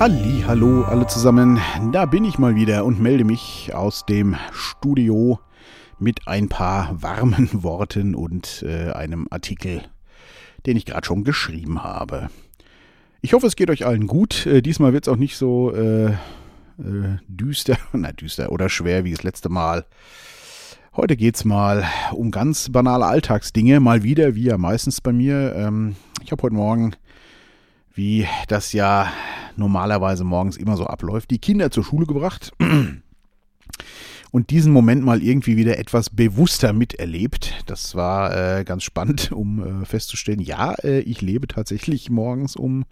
Halli, hallo alle zusammen. Da bin ich mal wieder und melde mich aus dem Studio mit ein paar warmen Worten und äh, einem Artikel, den ich gerade schon geschrieben habe. Ich hoffe, es geht euch allen gut. Äh, diesmal wird es auch nicht so äh, äh, düster, na düster oder schwer wie das letzte Mal. Heute geht es mal um ganz banale Alltagsdinge, mal wieder, wie ja meistens bei mir. Ähm, ich habe heute Morgen, wie das ja normalerweise morgens immer so abläuft, die Kinder zur Schule gebracht und diesen Moment mal irgendwie wieder etwas bewusster miterlebt. Das war äh, ganz spannend, um äh, festzustellen, ja, äh, ich lebe tatsächlich morgens um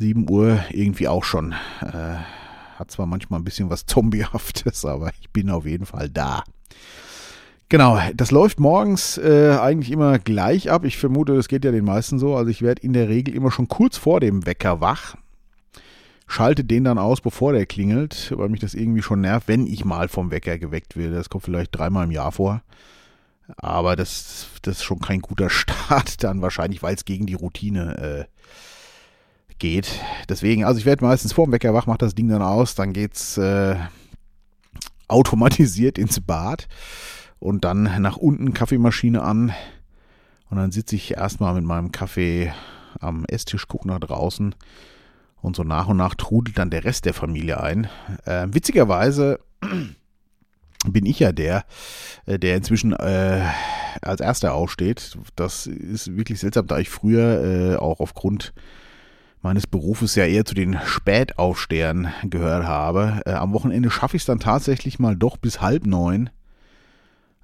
7 Uhr irgendwie auch schon. Hat zwar manchmal ein bisschen was Zombiehaftes, aber ich bin auf jeden Fall da. Genau, das läuft morgens äh, eigentlich immer gleich ab. Ich vermute, das geht ja den meisten so. Also ich werde in der Regel immer schon kurz vor dem Wecker wach schalte den dann aus, bevor der klingelt, weil mich das irgendwie schon nervt, wenn ich mal vom Wecker geweckt werde. Das kommt vielleicht dreimal im Jahr vor. Aber das, das ist schon kein guter Start dann wahrscheinlich, weil es gegen die Routine äh, geht. Deswegen, also ich werde meistens vor dem Wecker wach, mache das Ding dann aus, dann geht's äh, automatisiert ins Bad und dann nach unten Kaffeemaschine an und dann sitze ich erstmal mit meinem Kaffee am Esstisch, gucke nach draußen und so nach und nach trudelt dann der Rest der Familie ein. Äh, witzigerweise bin ich ja der, äh, der inzwischen äh, als erster aufsteht. Das ist wirklich seltsam, da ich früher äh, auch aufgrund meines Berufes ja eher zu den Spätaufstehern gehört habe. Äh, am Wochenende schaffe ich es dann tatsächlich mal doch bis halb neun.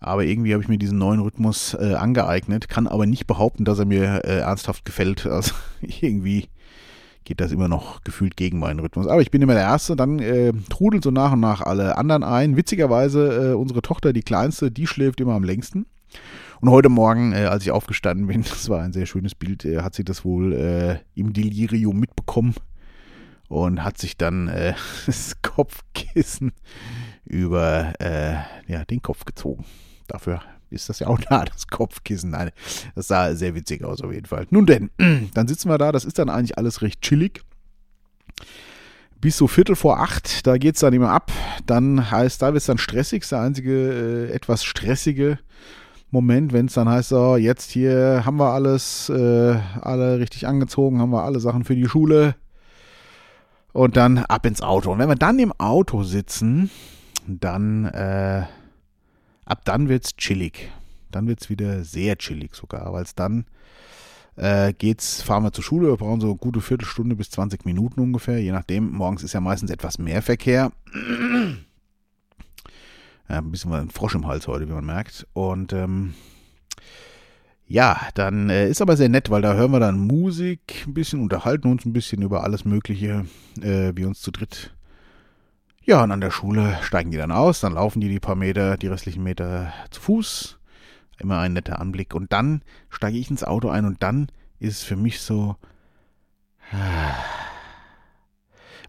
Aber irgendwie habe ich mir diesen neuen Rhythmus äh, angeeignet, kann aber nicht behaupten, dass er mir äh, ernsthaft gefällt. Also irgendwie geht das immer noch gefühlt gegen meinen Rhythmus. Aber ich bin immer der Erste, dann äh, trudelt so nach und nach alle anderen ein. Witzigerweise, äh, unsere Tochter, die kleinste, die schläft immer am längsten. Und heute Morgen, äh, als ich aufgestanden bin, das war ein sehr schönes Bild, äh, hat sie das wohl äh, im Delirium mitbekommen und hat sich dann äh, das Kopfkissen über äh, ja, den Kopf gezogen. Dafür ist das ja auch da, das Kopfkissen. Nein, das sah sehr witzig aus auf jeden Fall. Nun denn, dann sitzen wir da, das ist dann eigentlich alles recht chillig. Bis so Viertel vor acht, da geht es dann immer ab. Dann heißt, da wird es dann stressig, der einzige äh, etwas stressige Moment, wenn es dann heißt, so, jetzt hier haben wir alles, äh, alle richtig angezogen, haben wir alle Sachen für die Schule. Und dann ab ins Auto. Und wenn wir dann im Auto sitzen, dann äh, ab dann wird es chillig. Dann wird es wieder sehr chillig sogar, weil es dann äh, geht's, fahren wir zur Schule, wir brauchen so eine gute Viertelstunde bis 20 Minuten ungefähr, je nachdem. Morgens ist ja meistens etwas mehr Verkehr. Ja, ein bisschen ein Frosch im Hals heute, wie man merkt. Und ähm, ja, dann äh, ist aber sehr nett, weil da hören wir dann Musik, ein bisschen, unterhalten uns ein bisschen über alles Mögliche, äh, wie uns zu dritt ja, und an der Schule steigen die dann aus, dann laufen die die paar Meter, die restlichen Meter zu Fuß. Immer ein netter Anblick. Und dann steige ich ins Auto ein und dann ist es für mich so.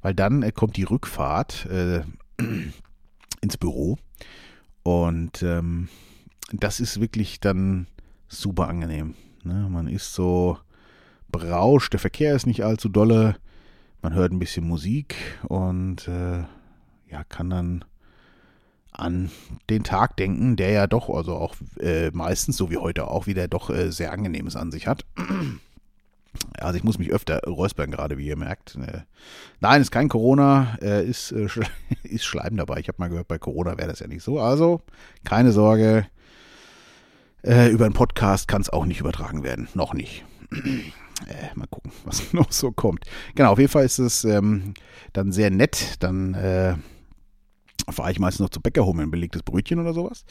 Weil dann äh, kommt die Rückfahrt äh, ins Büro. Und ähm, das ist wirklich dann super angenehm. Ne? Man ist so berauscht, der Verkehr ist nicht allzu dolle, man hört ein bisschen Musik und äh, ja, kann dann an den Tag denken, der ja doch, also auch äh, meistens, so wie heute auch, wieder doch äh, sehr angenehmes an sich hat. Also ich muss mich öfter räuspern gerade, wie ihr merkt. Äh, nein, ist kein Corona, äh, ist, äh, ist Schleim dabei. Ich habe mal gehört, bei Corona wäre das ja nicht so. Also keine Sorge, über einen Podcast kann es auch nicht übertragen werden. Noch nicht. Mal gucken, was noch so kommt. Genau, auf jeden Fall ist es ähm, dann sehr nett. Dann fahre ich meistens noch zu Bäcker, hole mir ein belegtes Brötchen oder sowas.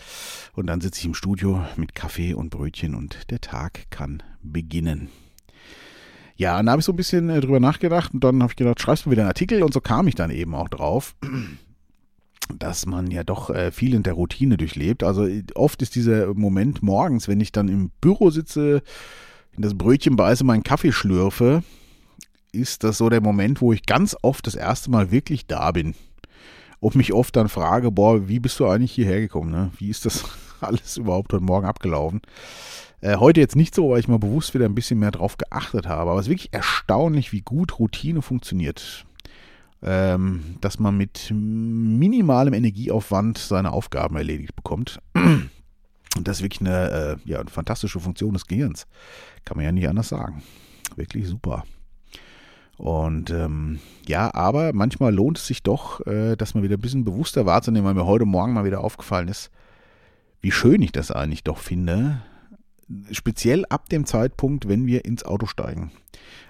Und dann sitze ich im Studio mit Kaffee und Brötchen und der Tag kann beginnen. Ja, dann habe ich so ein bisschen äh, drüber nachgedacht und dann habe ich gedacht, schreibst du wieder einen Artikel und so kam ich dann eben auch drauf, dass man ja doch äh, viel in der Routine durchlebt. Also oft ist dieser Moment morgens, wenn ich dann im Büro sitze, in das Brötchen beiße, meinen Kaffee schlürfe, ist das so der Moment, wo ich ganz oft das erste Mal wirklich da bin und mich oft dann frage, boah, wie bist du eigentlich hierher gekommen? Ne? Wie ist das? alles überhaupt heute Morgen abgelaufen. Äh, heute jetzt nicht so, weil ich mal bewusst wieder ein bisschen mehr drauf geachtet habe. Aber es ist wirklich erstaunlich, wie gut Routine funktioniert. Ähm, dass man mit minimalem Energieaufwand seine Aufgaben erledigt bekommt. Und das ist wirklich eine, äh, ja, eine fantastische Funktion des Gehirns. Kann man ja nicht anders sagen. Wirklich super. Und ähm, ja, aber manchmal lohnt es sich doch, äh, das mal wieder ein bisschen bewusster wahrzunehmen, weil mir heute Morgen mal wieder aufgefallen ist, wie schön ich das eigentlich doch finde. Speziell ab dem Zeitpunkt, wenn wir ins Auto steigen.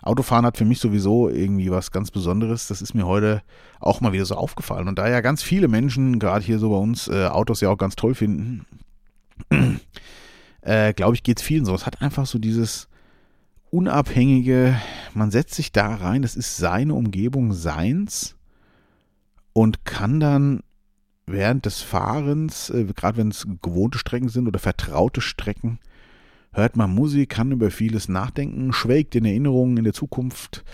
Autofahren hat für mich sowieso irgendwie was ganz Besonderes. Das ist mir heute auch mal wieder so aufgefallen. Und da ja ganz viele Menschen, gerade hier so bei uns, äh, Autos ja auch ganz toll finden, äh, glaube ich, geht es vielen so. Es hat einfach so dieses unabhängige, man setzt sich da rein, das ist seine Umgebung, seins und kann dann während des Fahrens, äh, gerade wenn es gewohnte Strecken sind oder vertraute Strecken, hört man Musik, kann über vieles nachdenken, schwelgt in Erinnerungen in der Zukunft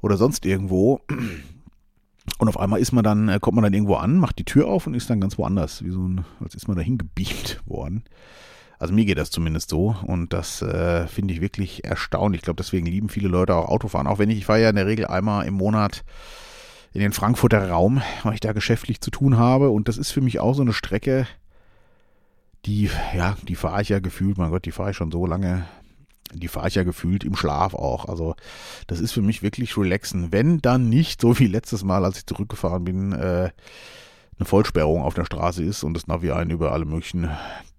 oder sonst irgendwo. Und auf einmal ist man dann, äh, kommt man dann irgendwo an, macht die Tür auf und ist dann ganz woanders, wie so ein, als ist man dahin gebeamt worden. Also mir geht das zumindest so und das äh, finde ich wirklich erstaunlich. Ich glaube, deswegen lieben viele Leute auch Autofahren. Auch wenn ich, ich fahre ja in der Regel einmal im Monat in den Frankfurter Raum, weil ich da geschäftlich zu tun habe. Und das ist für mich auch so eine Strecke, die, ja, die fahre ich ja gefühlt, mein Gott, die fahre ich schon so lange, die fahre ich ja gefühlt im Schlaf auch. Also das ist für mich wirklich relaxen. Wenn dann nicht, so wie letztes Mal, als ich zurückgefahren bin, äh, eine Vollsperrung auf der Straße ist und das Navi einen über alle möglichen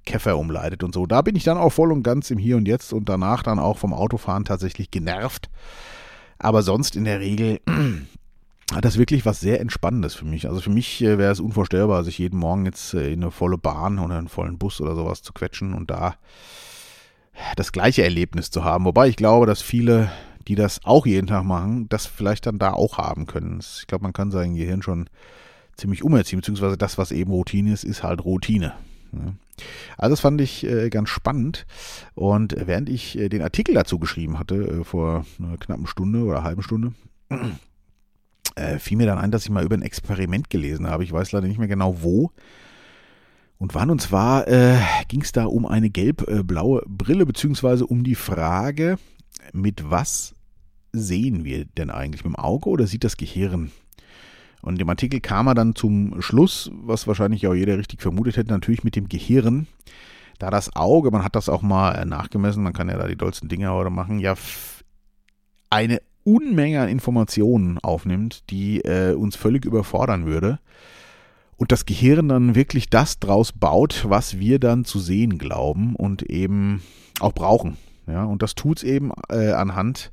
Käfer umleitet und so. Da bin ich dann auch voll und ganz im Hier und Jetzt und danach dann auch vom Autofahren tatsächlich genervt. Aber sonst in der Regel hat das wirklich was sehr Entspannendes für mich. Also für mich äh, wäre es unvorstellbar, sich jeden Morgen jetzt äh, in eine volle Bahn oder einen vollen Bus oder sowas zu quetschen und da das gleiche Erlebnis zu haben. Wobei ich glaube, dass viele, die das auch jeden Tag machen, das vielleicht dann da auch haben können. Ich glaube, man kann sein Gehirn schon ziemlich umerziehen, beziehungsweise das, was eben Routine ist, ist halt Routine. Also das fand ich äh, ganz spannend. Und während ich äh, den Artikel dazu geschrieben hatte, äh, vor einer knappen Stunde oder halben Stunde, fiel mir dann ein, dass ich mal über ein Experiment gelesen habe. Ich weiß leider nicht mehr genau wo. Und wann? Und zwar ging es da um eine gelb-blaue Brille, beziehungsweise um die Frage, mit was sehen wir denn eigentlich? Mit dem Auge oder sieht das Gehirn? Und im Artikel kam er dann zum Schluss, was wahrscheinlich auch jeder richtig vermutet hätte, natürlich mit dem Gehirn. Da das Auge, man hat das auch mal äh, nachgemessen, man kann ja da die dollsten Dinge heute machen, ja eine Unmenge an Informationen aufnimmt, die äh, uns völlig überfordern würde. Und das Gehirn dann wirklich das draus baut, was wir dann zu sehen glauben und eben auch brauchen. Ja, und das tut es eben äh, anhand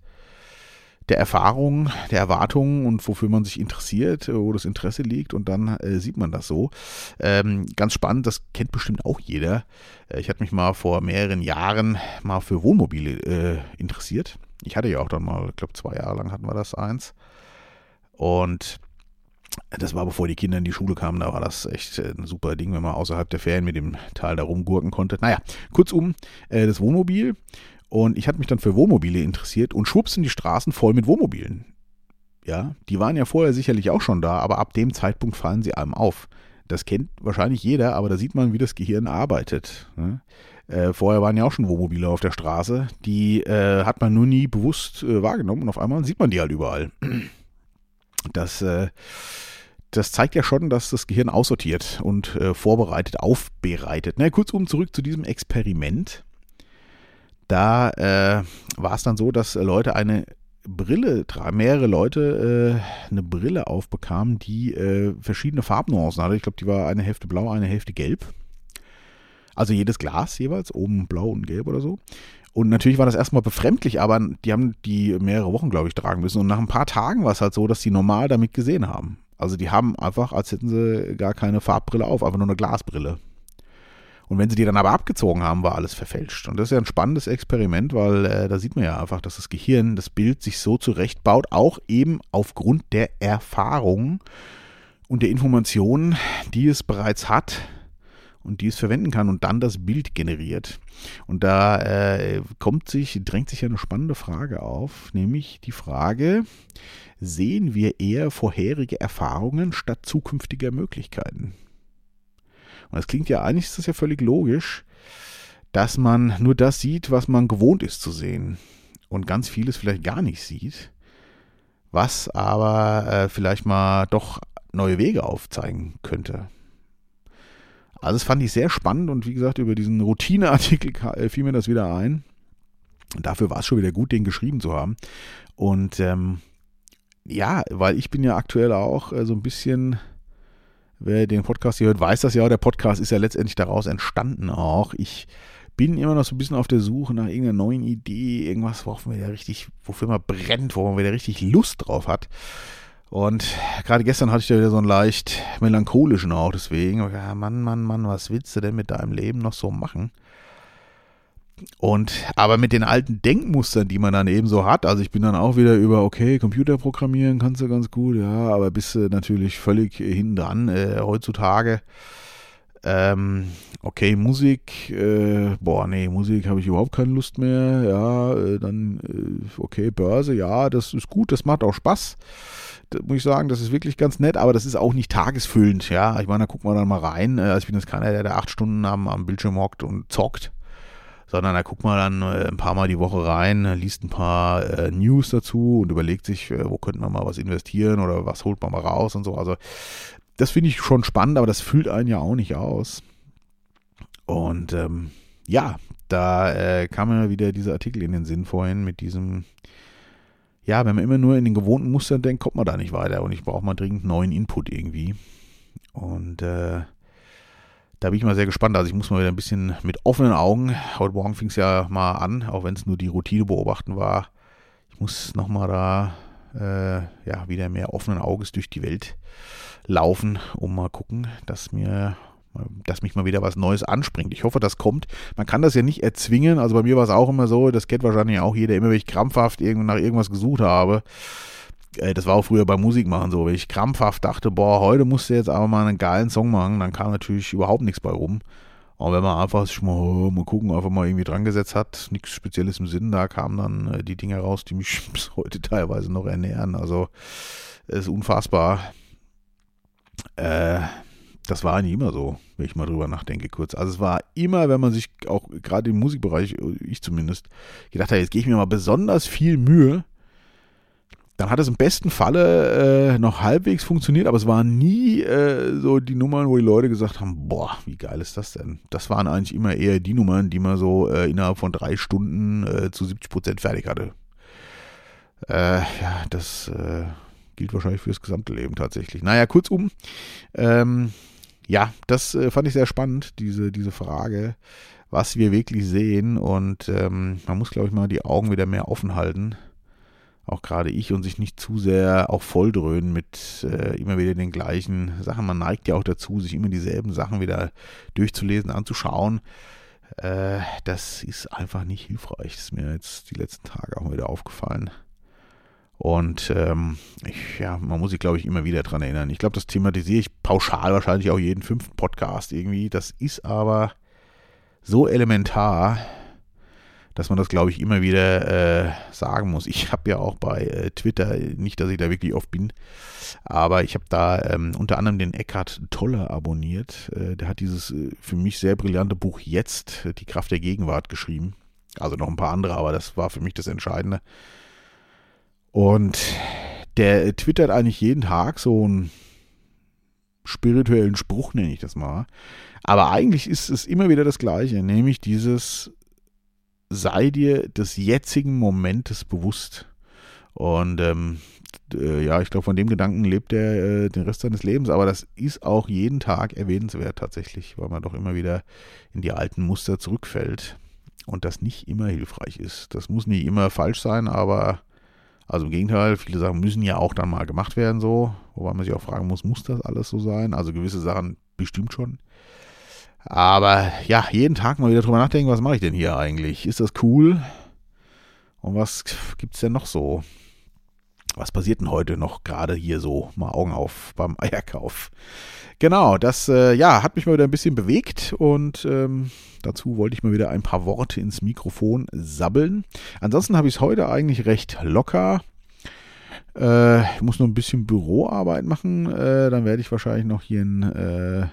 der Erfahrung, der Erwartungen und wofür man sich interessiert, wo das Interesse liegt und dann äh, sieht man das so. Ähm, ganz spannend, das kennt bestimmt auch jeder. Äh, ich hatte mich mal vor mehreren Jahren mal für Wohnmobile äh, interessiert. Ich hatte ja auch dann mal, ich glaube zwei Jahre lang hatten wir das eins. Und das war bevor die Kinder in die Schule kamen, da war das echt äh, ein super Ding, wenn man außerhalb der Ferien mit dem Teil da rumgurken konnte. Naja, kurzum, äh, das Wohnmobil und ich hatte mich dann für Wohnmobile interessiert und schwupps sind die Straßen voll mit Wohnmobilen. Ja, die waren ja vorher sicherlich auch schon da, aber ab dem Zeitpunkt fallen sie einem auf. Das kennt wahrscheinlich jeder, aber da sieht man, wie das Gehirn arbeitet. Ne? Äh, vorher waren ja auch schon Wohnmobile auf der Straße. Die äh, hat man nur nie bewusst äh, wahrgenommen und auf einmal sieht man die halt überall. Das, äh, das zeigt ja schon, dass das Gehirn aussortiert und äh, vorbereitet, aufbereitet. Na, kurzum zurück zu diesem Experiment da äh, war es dann so, dass Leute eine Brille, mehrere Leute äh, eine Brille aufbekamen, die äh, verschiedene Farbnuancen hatte. Ich glaube, die war eine Hälfte blau, eine Hälfte gelb. Also jedes Glas jeweils, oben blau und gelb oder so. Und natürlich war das erstmal befremdlich, aber die haben die mehrere Wochen, glaube ich, tragen müssen. Und nach ein paar Tagen war es halt so, dass die normal damit gesehen haben. Also die haben einfach, als hätten sie gar keine Farbbrille auf, einfach nur eine Glasbrille. Und wenn sie die dann aber abgezogen haben, war alles verfälscht. Und das ist ja ein spannendes Experiment, weil äh, da sieht man ja einfach, dass das Gehirn das Bild sich so zurechtbaut, auch eben aufgrund der Erfahrung und der Informationen, die es bereits hat und die es verwenden kann und dann das Bild generiert. Und da äh, kommt sich, drängt sich ja eine spannende Frage auf, nämlich die Frage, sehen wir eher vorherige Erfahrungen statt zukünftiger Möglichkeiten? Und das klingt ja eigentlich, ist das ja völlig logisch, dass man nur das sieht, was man gewohnt ist zu sehen. Und ganz vieles vielleicht gar nicht sieht, was aber äh, vielleicht mal doch neue Wege aufzeigen könnte. Also das fand ich sehr spannend und wie gesagt, über diesen Routineartikel äh, fiel mir das wieder ein. Dafür war es schon wieder gut, den geschrieben zu haben. Und ähm, ja, weil ich bin ja aktuell auch äh, so ein bisschen, wer den Podcast hier hört, weiß das ja, der Podcast ist ja letztendlich daraus entstanden auch. Ich bin immer noch so ein bisschen auf der Suche nach irgendeiner neuen Idee, irgendwas, worauf man wieder richtig, wofür man brennt, wo man wieder richtig Lust drauf hat. Und gerade gestern hatte ich da wieder so einen leicht melancholischen auch, deswegen, ja, Mann, Mann, Mann, was willst du denn mit deinem Leben noch so machen? Und aber mit den alten Denkmustern, die man dann eben so hat, also ich bin dann auch wieder über, okay, Computer programmieren kannst du ganz gut, ja, aber bist du natürlich völlig hinten dran äh, heutzutage. Ähm, okay, Musik, äh, boah, nee, Musik habe ich überhaupt keine Lust mehr. Ja, äh, dann, äh, okay, Börse, ja, das ist gut, das macht auch Spaß. Das muss ich sagen, das ist wirklich ganz nett, aber das ist auch nicht tagesfüllend, ja. Ich meine, da gucken wir dann mal rein. Äh, also ich bin jetzt keiner, der da acht Stunden am, am Bildschirm hockt und zockt sondern da guckt man dann äh, ein paar Mal die Woche rein, liest ein paar äh, News dazu und überlegt sich, äh, wo könnte man mal was investieren oder was holt man mal raus und so. Also das finde ich schon spannend, aber das füllt einen ja auch nicht aus. Und ähm, ja, da äh, kam mir wieder dieser Artikel in den Sinn vorhin mit diesem, ja, wenn man immer nur in den gewohnten Mustern denkt, kommt man da nicht weiter und ich brauche mal dringend neuen Input irgendwie. Und äh, da bin ich mal sehr gespannt. Also ich muss mal wieder ein bisschen mit offenen Augen, heute Morgen fing es ja mal an, auch wenn es nur die Routine beobachten war. Ich muss nochmal da äh, ja, wieder mehr offenen Auges durch die Welt laufen, um mal gucken, dass mir dass mich mal wieder was Neues anspringt. Ich hoffe, das kommt. Man kann das ja nicht erzwingen. Also bei mir war es auch immer so, das kennt wahrscheinlich auch jeder, immer wenn ich krampfhaft nach irgendwas gesucht habe, äh, das war auch früher beim Musikmachen so, wenn ich krampfhaft dachte, boah, heute musst du jetzt aber mal einen geilen Song machen, dann kam natürlich überhaupt nichts bei rum. Und wenn man einfach sich mal, oh, mal gucken, einfach mal irgendwie dran gesetzt hat, nichts Spezielles im Sinn, da kamen dann äh, die Dinge raus, die mich bis heute teilweise noch ernähren. Also es ist unfassbar. Äh, das war nicht immer so, wenn ich mal drüber nachdenke kurz. Also es war immer, wenn man sich auch gerade im Musikbereich, ich zumindest, gedacht hat, jetzt gehe ich mir mal besonders viel Mühe, dann hat es im besten Falle äh, noch halbwegs funktioniert, aber es waren nie äh, so die Nummern, wo die Leute gesagt haben, boah, wie geil ist das denn? Das waren eigentlich immer eher die Nummern, die man so äh, innerhalb von drei Stunden äh, zu 70 Prozent fertig hatte. Äh, ja, das äh, gilt wahrscheinlich fürs gesamte Leben tatsächlich. Naja, kurzum, ähm, ja, das fand ich sehr spannend, diese, diese Frage, was wir wirklich sehen und ähm, man muss, glaube ich, mal die Augen wieder mehr offen halten auch gerade ich und sich nicht zu sehr auch volldröhnen mit äh, immer wieder den gleichen Sachen. Man neigt ja auch dazu, sich immer dieselben Sachen wieder durchzulesen, anzuschauen. Äh, das ist einfach nicht hilfreich. Das ist mir jetzt die letzten Tage auch wieder aufgefallen. Und ähm, ich, ja, man muss sich, glaube ich, immer wieder dran erinnern. Ich glaube, das thematisiere ich pauschal wahrscheinlich auch jeden fünften Podcast irgendwie. Das ist aber so elementar, dass man das, glaube ich, immer wieder äh, sagen muss. Ich habe ja auch bei äh, Twitter, nicht, dass ich da wirklich oft bin, aber ich habe da ähm, unter anderem den Eckhard Tolle abonniert. Äh, der hat dieses äh, für mich sehr brillante Buch Jetzt, äh, die Kraft der Gegenwart, geschrieben. Also noch ein paar andere, aber das war für mich das Entscheidende. Und der twittert eigentlich jeden Tag so einen spirituellen Spruch, nenne ich das mal. Aber eigentlich ist es immer wieder das Gleiche, nämlich dieses sei dir des jetzigen Momentes bewusst. Und ähm, äh, ja, ich glaube, von dem Gedanken lebt er äh, den Rest seines Lebens, aber das ist auch jeden Tag erwähnenswert tatsächlich, weil man doch immer wieder in die alten Muster zurückfällt und das nicht immer hilfreich ist. Das muss nicht immer falsch sein, aber also im Gegenteil, viele Sachen müssen ja auch dann mal gemacht werden so, wobei man sich auch fragen muss, muss das alles so sein? Also gewisse Sachen bestimmt schon. Aber ja, jeden Tag mal wieder drüber nachdenken, was mache ich denn hier eigentlich? Ist das cool? Und was gibt es denn noch so? Was passiert denn heute noch gerade hier so? Mal Augen auf beim Eierkauf. Genau, das äh, ja, hat mich mal wieder ein bisschen bewegt und ähm, dazu wollte ich mal wieder ein paar Worte ins Mikrofon sabbeln. Ansonsten habe ich es heute eigentlich recht locker. Äh, ich muss noch ein bisschen Büroarbeit machen. Äh, dann werde ich wahrscheinlich noch hier ein äh,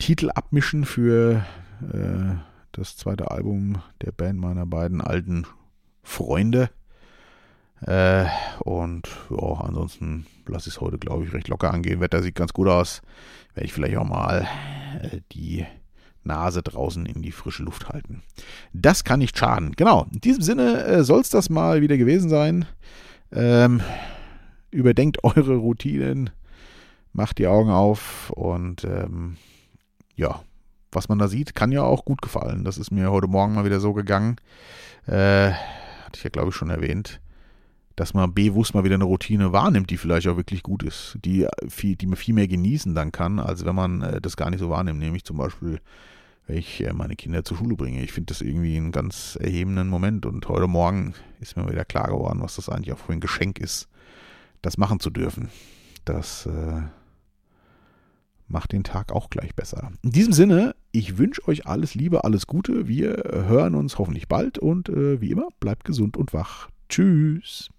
Titel abmischen für äh, das zweite Album der Band meiner beiden alten Freunde. Äh, und ja, ansonsten lasse ich es heute, glaube ich, recht locker angehen. Wetter sieht ganz gut aus. Werde ich vielleicht auch mal äh, die Nase draußen in die frische Luft halten. Das kann nicht schaden. Genau, in diesem Sinne äh, soll es das mal wieder gewesen sein. Ähm, überdenkt eure Routinen, macht die Augen auf und ähm, ja, was man da sieht, kann ja auch gut gefallen. Das ist mir heute Morgen mal wieder so gegangen. Äh, hatte ich ja, glaube ich, schon erwähnt, dass man bewusst mal wieder eine Routine wahrnimmt, die vielleicht auch wirklich gut ist, die, viel, die man viel mehr genießen dann kann, als wenn man äh, das gar nicht so wahrnimmt. Nämlich zum Beispiel, wenn ich äh, meine Kinder zur Schule bringe. Ich finde das irgendwie einen ganz erhebenden Moment. Und heute Morgen ist mir wieder klar geworden, was das eigentlich auch für ein Geschenk ist, das machen zu dürfen. Das äh, macht den Tag auch gleich besser. In diesem Sinne, ich wünsche euch alles Liebe, alles Gute. Wir hören uns hoffentlich bald und äh, wie immer, bleibt gesund und wach. Tschüss.